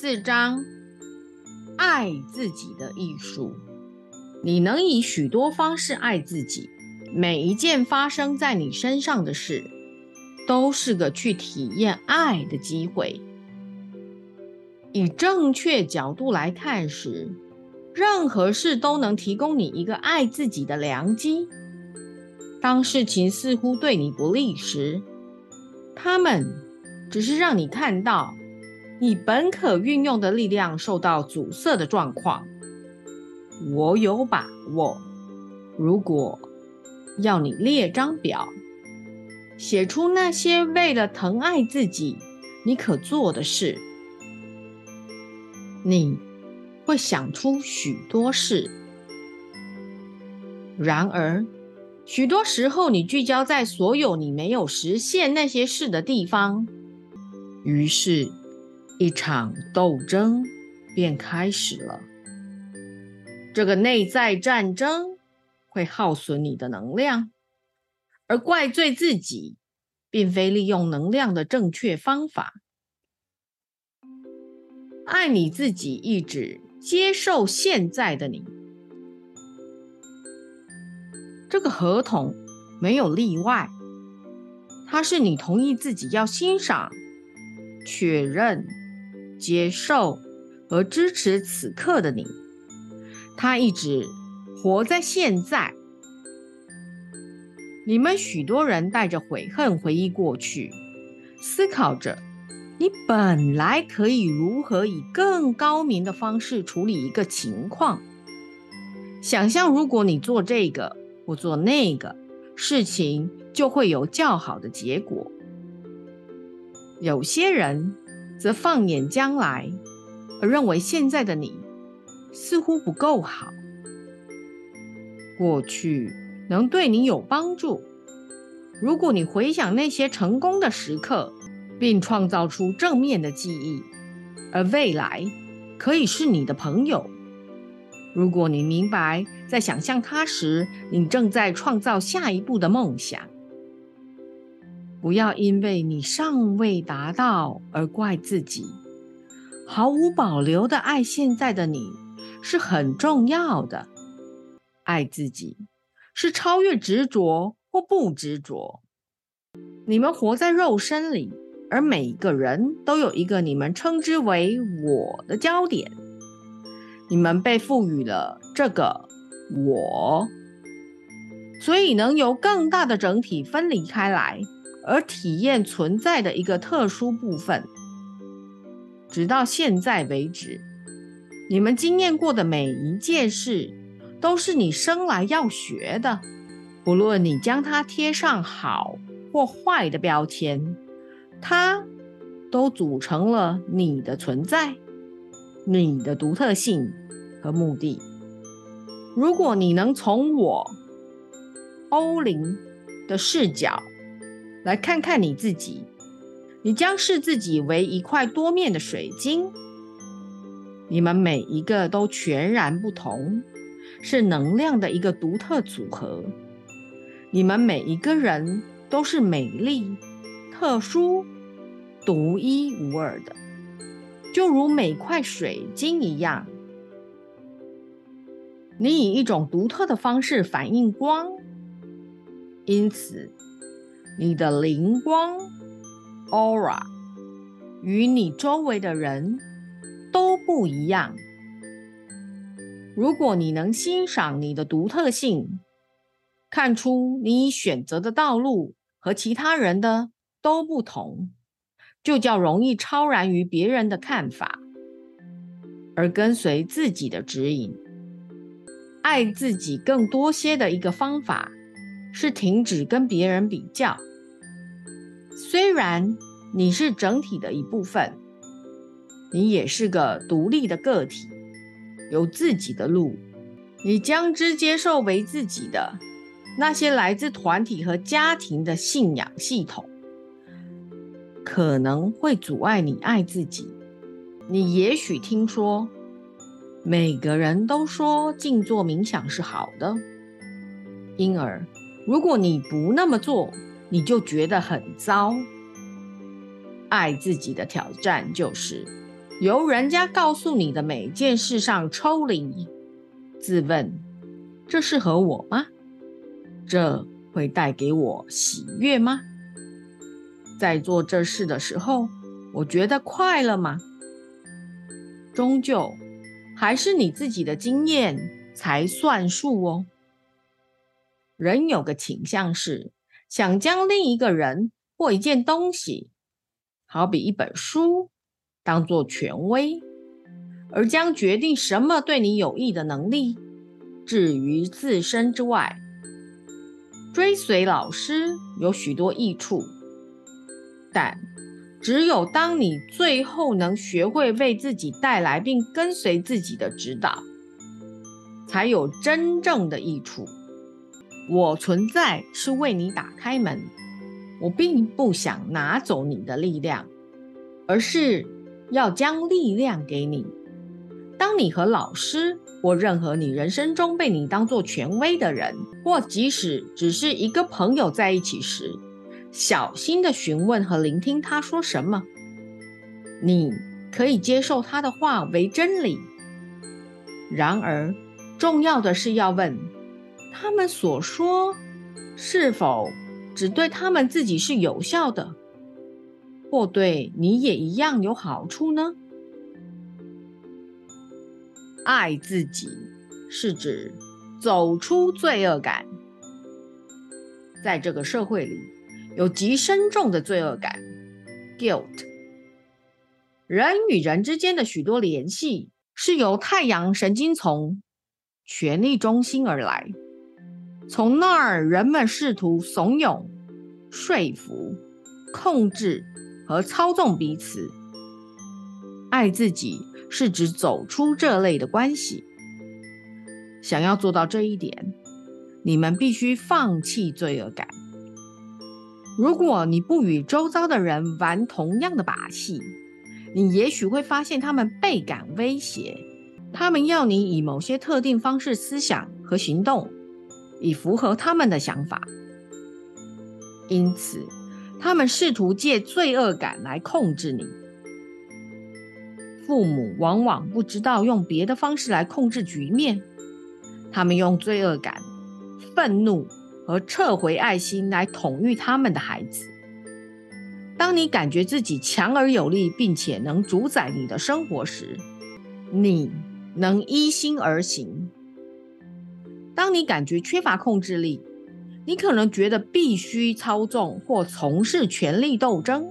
四章，爱自己的艺术。你能以许多方式爱自己，每一件发生在你身上的事，都是个去体验爱的机会。以正确角度来看时，任何事都能提供你一个爱自己的良机。当事情似乎对你不利时，他们只是让你看到。你本可运用的力量受到阻塞的状况，我有把握。如果要你列张表，写出那些为了疼爱自己你可做的事，你会想出许多事。然而，许多时候你聚焦在所有你没有实现那些事的地方，于是。一场斗争便开始了。这个内在战争会耗损你的能量，而怪罪自己，并非利用能量的正确方法。爱你自己，意指接受现在的你。这个合同没有例外，它是你同意自己要欣赏、确认。接受和支持此刻的你，他一直活在现在。你们许多人带着悔恨回忆过去，思考着你本来可以如何以更高明的方式处理一个情况。想象如果你做这个或做那个事情，就会有较好的结果。有些人。则放眼将来，而认为现在的你似乎不够好。过去能对你有帮助。如果你回想那些成功的时刻，并创造出正面的记忆，而未来可以是你的朋友。如果你明白，在想象它时，你正在创造下一步的梦想。不要因为你尚未达到而怪自己，毫无保留的爱现在的你是很重要的。爱自己是超越执着或不执着。你们活在肉身里，而每一个人都有一个你们称之为“我的”焦点。你们被赋予了这个“我”，所以能由更大的整体分离开来。而体验存在的一个特殊部分，直到现在为止，你们经验过的每一件事，都是你生来要学的。不论你将它贴上好或坏的标签，它都组成了你的存在、你的独特性和目的。如果你能从我欧林的视角，来看看你自己，你将视自己为一块多面的水晶。你们每一个都全然不同，是能量的一个独特组合。你们每一个人都是美丽、特殊、独一无二的，就如每块水晶一样。你以一种独特的方式反映光，因此。你的灵光 （aura） 与你周围的人都不一样。如果你能欣赏你的独特性，看出你选择的道路和其他人的都不同，就较容易超然于别人的看法，而跟随自己的指引。爱自己更多些的一个方法，是停止跟别人比较。虽然你是整体的一部分，你也是个独立的个体，有自己的路。你将之接受为自己的那些来自团体和家庭的信仰系统，可能会阻碍你爱自己。你也许听说，每个人都说静坐冥想是好的，因而如果你不那么做，你就觉得很糟。爱自己的挑战就是由人家告诉你的每件事上抽离，自问：这适合我吗？这会带给我喜悦吗？在做这事的时候，我觉得快乐吗？终究还是你自己的经验才算数哦。人有个倾向是想将另一个人或一件东西，好比一本书，当做权威，而将决定什么对你有益的能力置于自身之外。追随老师有许多益处，但只有当你最后能学会为自己带来并跟随自己的指导，才有真正的益处。我存在是为你打开门，我并不想拿走你的力量，而是要将力量给你。当你和老师或任何你人生中被你当作权威的人，或即使只是一个朋友在一起时，小心的询问和聆听他说什么，你可以接受他的话为真理。然而，重要的是要问。他们所说是否只对他们自己是有效的，或对你也一样有好处呢？爱自己是指走出罪恶感。在这个社会里，有极深重的罪恶感 （guilt）。人与人之间的许多联系是由太阳神经丛权力中心而来。从那儿，人们试图怂恿、说服、控制和操纵彼此。爱自己是指走出这类的关系。想要做到这一点，你们必须放弃罪恶感。如果你不与周遭的人玩同样的把戏，你也许会发现他们倍感威胁。他们要你以某些特定方式思想和行动。以符合他们的想法，因此他们试图借罪恶感来控制你。父母往往不知道用别的方式来控制局面，他们用罪恶感、愤怒和撤回爱心来统御他们的孩子。当你感觉自己强而有力，并且能主宰你的生活时，你能依心而行。当你感觉缺乏控制力，你可能觉得必须操纵或从事权力斗争，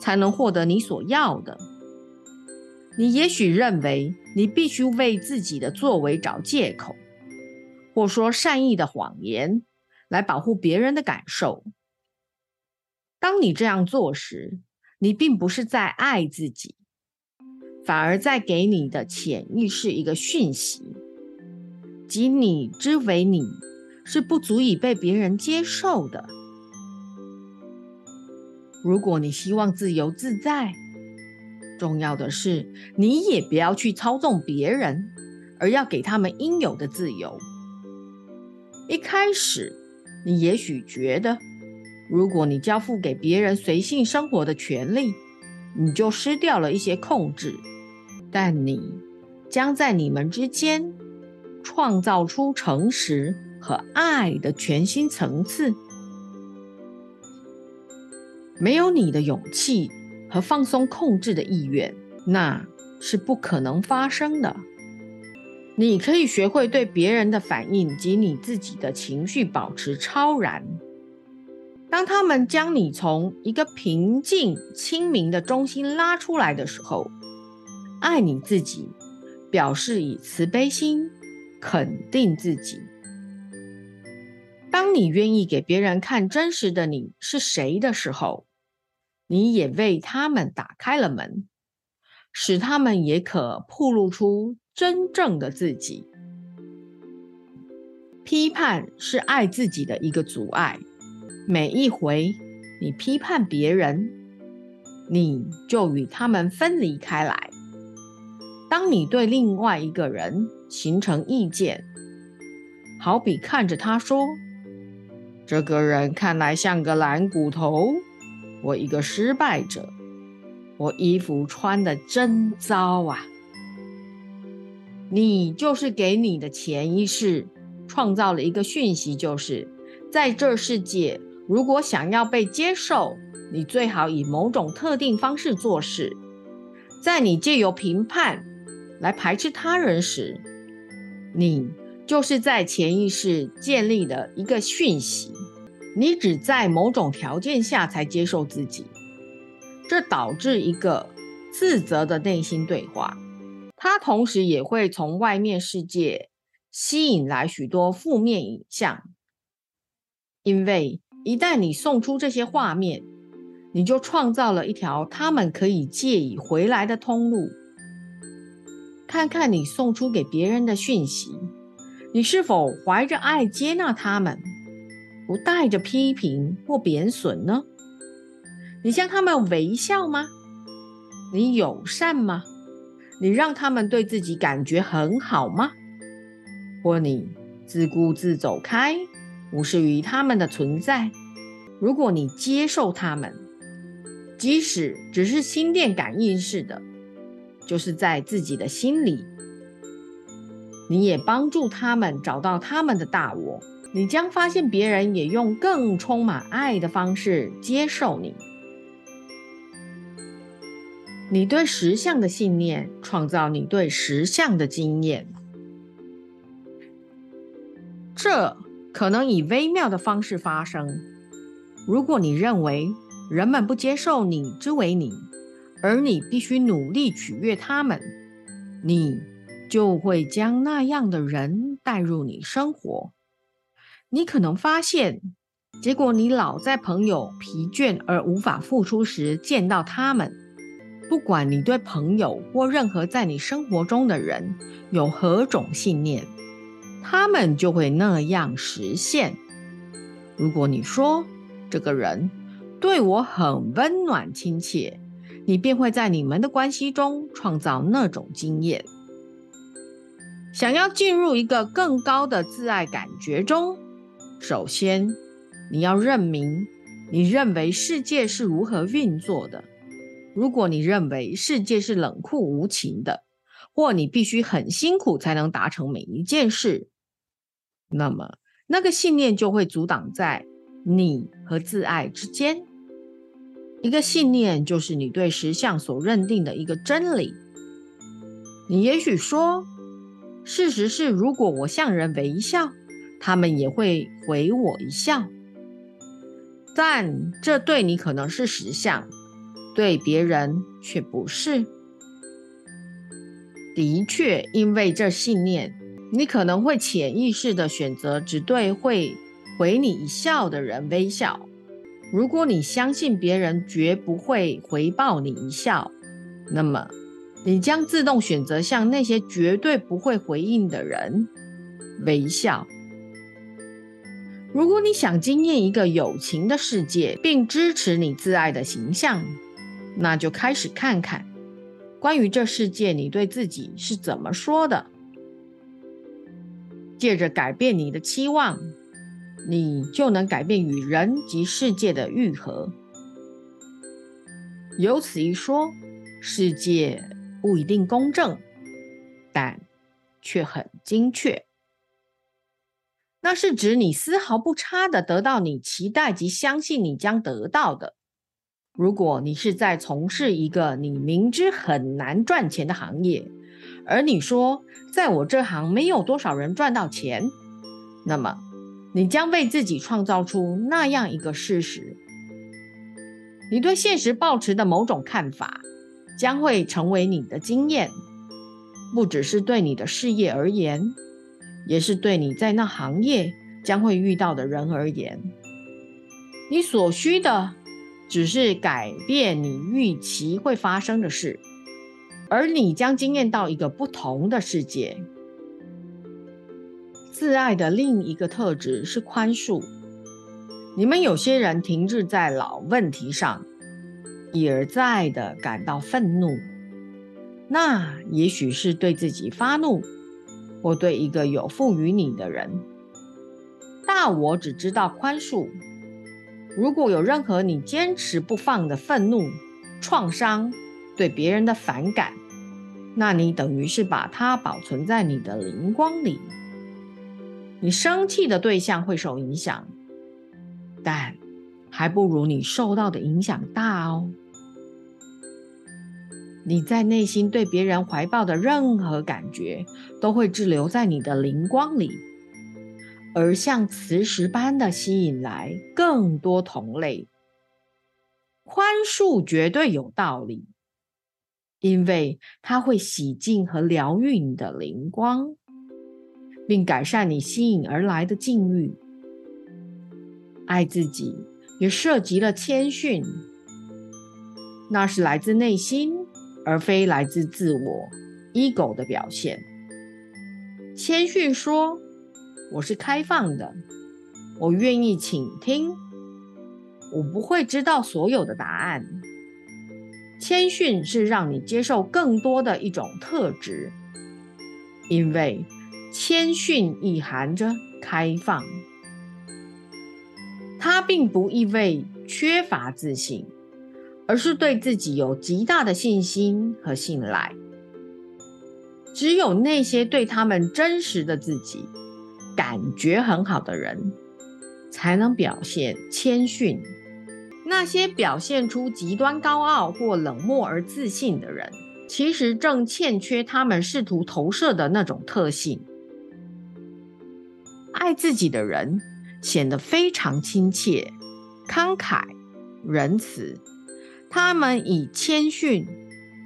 才能获得你所要的。你也许认为你必须为自己的作为找借口，或说善意的谎言来保护别人的感受。当你这样做时，你并不是在爱自己，反而在给你的潜意识一个讯息。即你之为你，是不足以被别人接受的。如果你希望自由自在，重要的是你也不要去操纵别人，而要给他们应有的自由。一开始，你也许觉得，如果你交付给别人随性生活的权利，你就失掉了一些控制。但你将在你们之间。创造出诚实和爱的全新层次。没有你的勇气和放松控制的意愿，那是不可能发生的。你可以学会对别人的反应及你自己的情绪保持超然。当他们将你从一个平静、清明的中心拉出来的时候，爱你自己，表示以慈悲心。肯定自己。当你愿意给别人看真实的你是谁的时候，你也为他们打开了门，使他们也可曝露出真正的自己。批判是爱自己的一个阻碍。每一回你批判别人，你就与他们分离开来。当你对另外一个人，形成意见，好比看着他说：“这个人看来像个懒骨头，我一个失败者。”我衣服穿的真糟啊！你就是给你的潜意识创造了一个讯息，就是在这世界，如果想要被接受，你最好以某种特定方式做事。在你借由评判来排斥他人时，你就是在潜意识建立的一个讯息。你只在某种条件下才接受自己，这导致一个自责的内心对话。它同时也会从外面世界吸引来许多负面影像，因为一旦你送出这些画面，你就创造了一条他们可以借以回来的通路。看看你送出给别人的讯息，你是否怀着爱接纳他们？不带着批评或贬损呢？你向他们微笑吗？你友善吗？你让他们对自己感觉很好吗？或你自顾自走开，无视于他们的存在？如果你接受他们，即使只是心电感应式的，就是在自己的心里，你也帮助他们找到他们的大我。你将发现别人也用更充满爱的方式接受你。你对实相的信念创造你对实相的经验。这可能以微妙的方式发生。如果你认为人们不接受你之为你，而你必须努力取悦他们，你就会将那样的人带入你生活。你可能发现，结果你老在朋友疲倦而无法付出时见到他们。不管你对朋友或任何在你生活中的人有何种信念，他们就会那样实现。如果你说这个人对我很温暖亲切，你便会在你们的关系中创造那种经验。想要进入一个更高的自爱感觉中。首先，你要认明你认为世界是如何运作的。如果你认为世界是冷酷无情的，或你必须很辛苦才能达成每一件事，那么那个信念就会阻挡在你和自爱之间。一个信念就是你对实相所认定的一个真理。你也许说，事实是，如果我向人微笑。他们也会回我一笑，但这对你可能是实相，对别人却不是。的确，因为这信念，你可能会潜意识的选择只对会回你一笑的人微笑。如果你相信别人绝不会回报你一笑，那么你将自动选择向那些绝对不会回应的人微笑。如果你想经验一个友情的世界，并支持你自爱的形象，那就开始看看关于这世界你对自己是怎么说的。借着改变你的期望，你就能改变与人及世界的愈合。由此一说，世界不一定公正，但却很精确。那是指你丝毫不差的得到你期待及相信你将得到的。如果你是在从事一个你明知很难赚钱的行业，而你说在我这行没有多少人赚到钱，那么你将为自己创造出那样一个事实。你对现实抱持的某种看法将会成为你的经验，不只是对你的事业而言。也是对你在那行业将会遇到的人而言，你所需的只是改变你预期会发生的事，而你将惊艳到一个不同的世界。自爱的另一个特质是宽恕。你们有些人停滞在老问题上，一而再的感到愤怒，那也许是对自己发怒。或对一个有负于你的人，大我只知道宽恕。如果有任何你坚持不放的愤怒，创伤、对别人的反感，那你等于是把它保存在你的灵光里。你生气的对象会受影响，但还不如你受到的影响大哦。你在内心对别人怀抱的任何感觉，都会滞留在你的灵光里，而像磁石般的吸引来更多同类。宽恕绝对有道理，因为它会洗净和疗愈你的灵光。并改善你吸引而来的境遇。爱自己也涉及了谦逊，那是来自内心，而非来自自我 ego 的表现。谦逊说：“我是开放的，我愿意倾听，我不会知道所有的答案。”谦逊是让你接受更多的一种特质，因为。谦逊意含着开放，它并不意味缺乏自信，而是对自己有极大的信心和信赖。只有那些对他们真实的自己感觉很好的人，才能表现谦逊。那些表现出极端高傲或冷漠而自信的人，其实正欠缺他们试图投射的那种特性。爱自己的人显得非常亲切、慷慨、仁慈。他们以谦逊、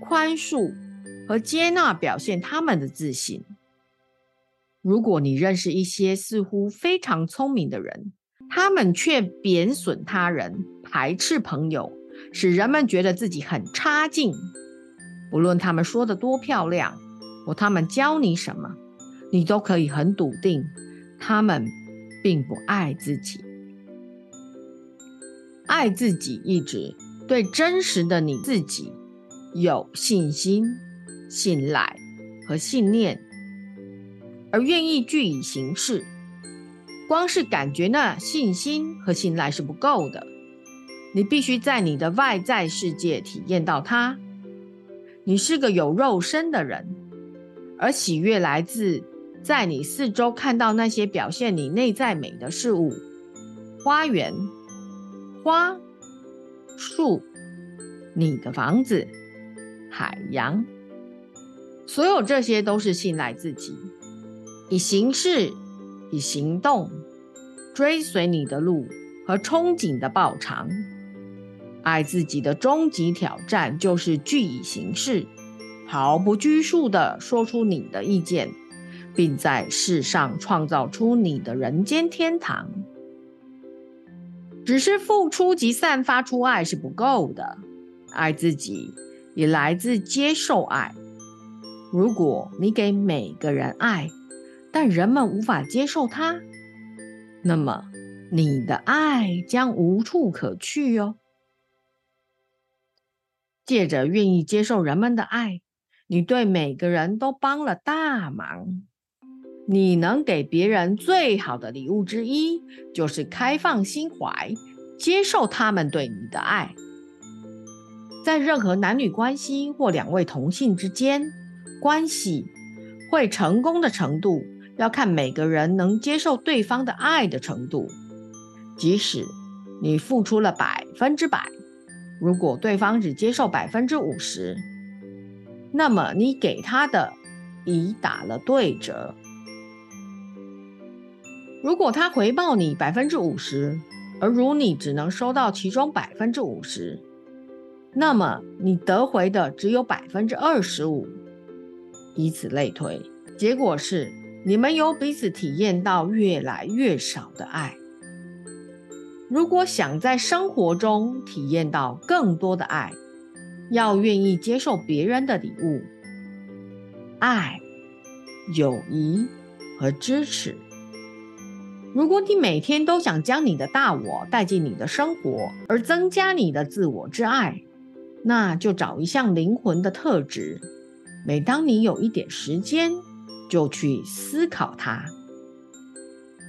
宽恕和接纳表现他们的自信。如果你认识一些似乎非常聪明的人，他们却贬损他人、排斥朋友，使人们觉得自己很差劲。不论他们说的多漂亮，或他们教你什么，你都可以很笃定。他们并不爱自己，爱自己一直对真实的你自己有信心、信赖和信念，而愿意据以行事。光是感觉那信心和信赖是不够的，你必须在你的外在世界体验到它。你是个有肉身的人，而喜悦来自。在你四周看到那些表现你内在美的事物，花园、花、树、你的房子、海洋，所有这些都是信赖自己，以行事、以行动追随你的路和憧憬的报偿。爱自己的终极挑战就是据以行事，毫不拘束地说出你的意见。并在世上创造出你的人间天堂。只是付出及散发出爱是不够的，爱自己也来自接受爱。如果你给每个人爱，但人们无法接受它，那么你的爱将无处可去哟。借着愿意接受人们的爱，你对每个人都帮了大忙。你能给别人最好的礼物之一，就是开放心怀，接受他们对你的爱。在任何男女关系或两位同性之间，关系会成功的程度，要看每个人能接受对方的爱的程度。即使你付出了百分之百，如果对方只接受百分之五十，那么你给他的已打了对折。如果他回报你百分之五十，而如你只能收到其中百分之五十，那么你得回的只有百分之二十五，以此类推。结果是你们有彼此体验到越来越少的爱。如果想在生活中体验到更多的爱，要愿意接受别人的礼物、爱、友谊和支持。如果你每天都想将你的大我带进你的生活，而增加你的自我之爱，那就找一项灵魂的特质。每当你有一点时间，就去思考它。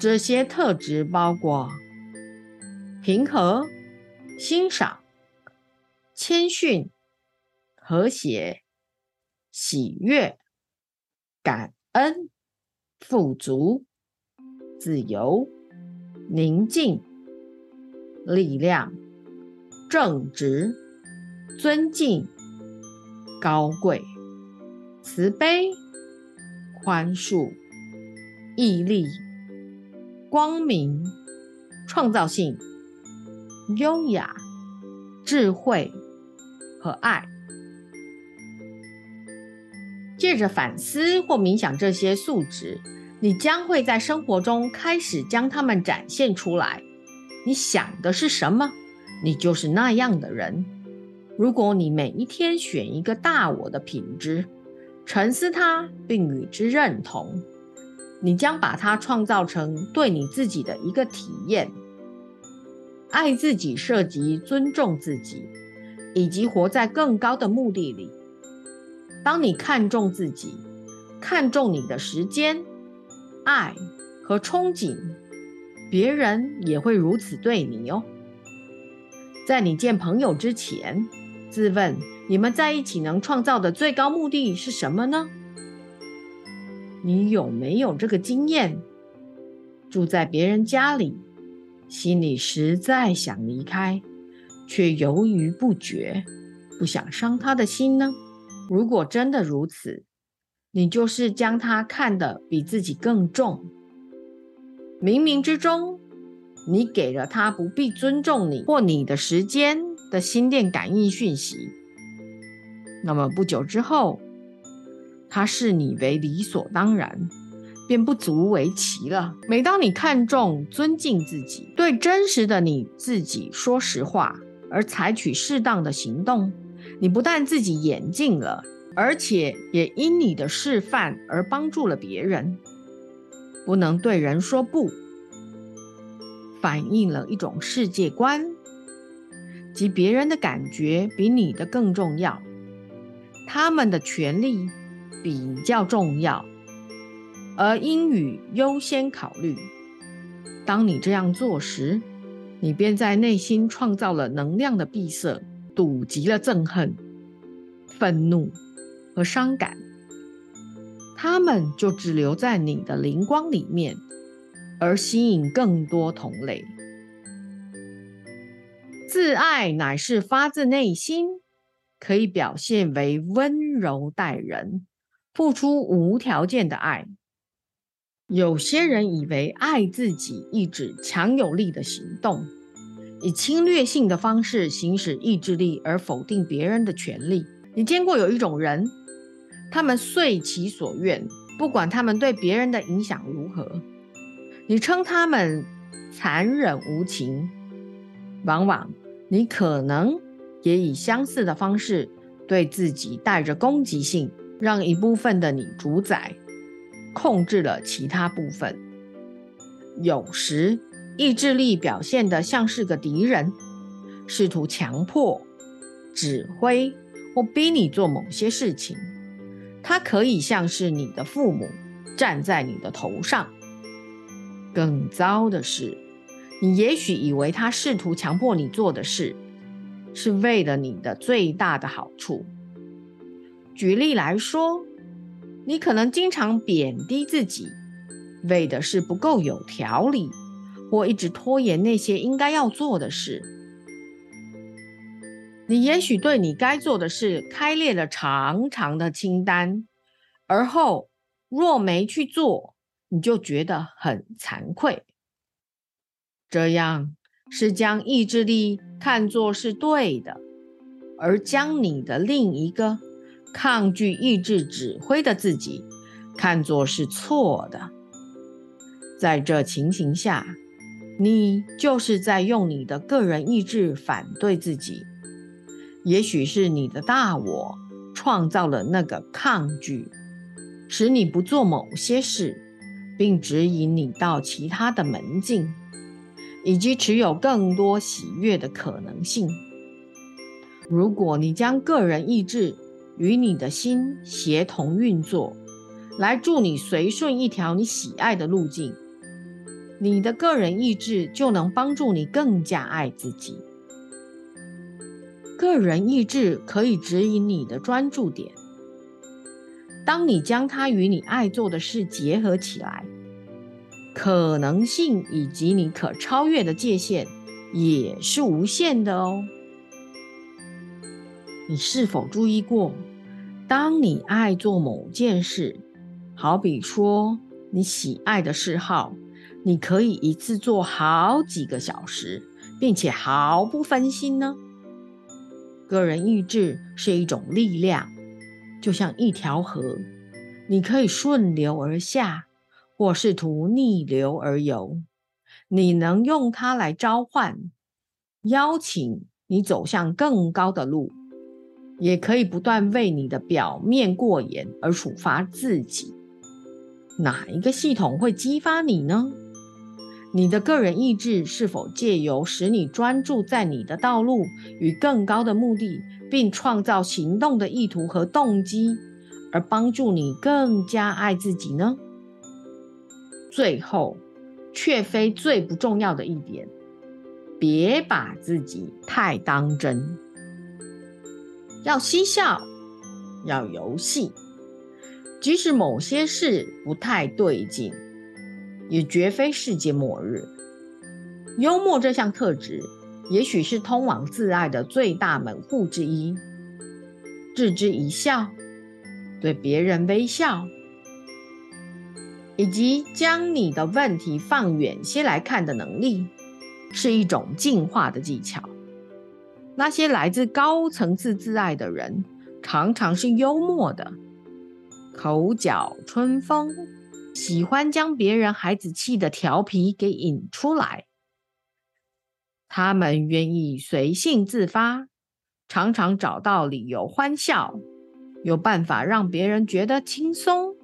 这些特质包括平和、欣赏、谦逊、和谐、喜悦、感恩、富足、自由、宁静、力量、正直、尊敬、高贵、慈悲、宽恕、毅力、光明、创造性、优雅、智慧。和爱，借着反思或冥想这些素质，你将会在生活中开始将它们展现出来。你想的是什么，你就是那样的人。如果你每一天选一个大我的品质，沉思它并与之认同，你将把它创造成对你自己的一个体验。爱自己涉及尊重自己。以及活在更高的目的里。当你看重自己，看重你的时间、爱和憧憬，别人也会如此对你哦。在你见朋友之前，自问：你们在一起能创造的最高目的是什么呢？你有没有这个经验？住在别人家里，心里实在想离开。却犹豫不决，不想伤他的心呢？如果真的如此，你就是将他看得比自己更重。冥冥之中，你给了他不必尊重你或你的时间的心电感应讯息。那么不久之后，他视你为理所当然，便不足为奇了。每当你看重、尊敬自己，对真实的你自己说实话。而采取适当的行动，你不但自己演进了，而且也因你的示范而帮助了别人。不能对人说不，反映了一种世界观，即别人的感觉比你的更重要，他们的权利比较重要，而英语优先考虑。当你这样做时，你便在内心创造了能量的闭塞，堵极了憎恨、愤怒。和伤感，他们就只留在你的灵光里面，而吸引更多同类。自爱乃是发自内心，可以表现为温柔待人，付出无条件的爱。有些人以为爱自己意指强有力的行动，以侵略性的方式行使意志力而否定别人的权利。你见过有一种人，他们遂其所愿，不管他们对别人的影响如何。你称他们残忍无情，往往你可能也以相似的方式对自己带着攻击性，让一部分的你主宰。控制了其他部分。有时，意志力表现得像是个敌人，试图强迫、指挥或逼你做某些事情。他可以像是你的父母，站在你的头上。更糟的是，你也许以为他试图强迫你做的事，是为了你的最大的好处。举例来说。你可能经常贬低自己，为的是不够有条理，或一直拖延那些应该要做的事。你也许对你该做的事开列了长长的清单，而后若没去做，你就觉得很惭愧。这样是将意志力看作是对的，而将你的另一个。抗拒意志指挥的自己，看作是错的。在这情形下，你就是在用你的个人意志反对自己。也许是你的大我创造了那个抗拒，使你不做某些事，并指引你到其他的门径，以及持有更多喜悦的可能性。如果你将个人意志，与你的心协同运作，来助你随顺一条你喜爱的路径，你的个人意志就能帮助你更加爱自己。个人意志可以指引你的专注点。当你将它与你爱做的事结合起来，可能性以及你可超越的界限也是无限的哦。你是否注意过，当你爱做某件事，好比说你喜爱的嗜好，你可以一次做好几个小时，并且毫不分心呢？个人意志是一种力量，就像一条河，你可以顺流而下，或试图逆流而游。你能用它来召唤、邀请你走向更高的路，也可以不断为你的表面过严而处罚自己。哪一个系统会激发你呢？你的个人意志是否借由使你专注在你的道路与更高的目的，并创造行动的意图和动机，而帮助你更加爱自己呢？最后，却非最不重要的一点，别把自己太当真。要嬉笑，要游戏，即使某些事不太对劲。也绝非世界末日。幽默这项特质，也许是通往自爱的最大门户之一。置之一笑，对别人微笑，以及将你的问题放远些来看的能力，是一种进化的技巧。那些来自高层次自爱的人，常常是幽默的，口角春风。喜欢将别人孩子气的调皮给引出来，他们愿意随性自发，常常找到理由欢笑，有办法让别人觉得轻松，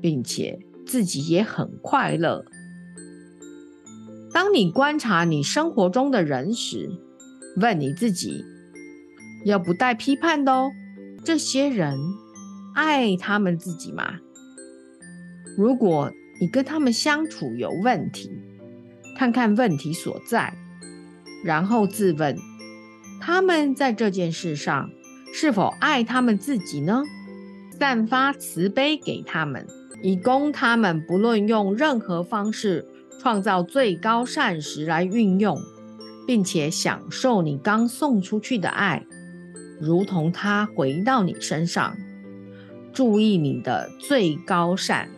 并且自己也很快乐。当你观察你生活中的人时，问你自己，要不带批判的哦，这些人爱他们自己吗？如果你跟他们相处有问题，看看问题所在，然后自问：他们在这件事上是否爱他们自己呢？散发慈悲给他们，以供他们不论用任何方式创造最高善时来运用，并且享受你刚送出去的爱，如同它回到你身上。注意你的最高善。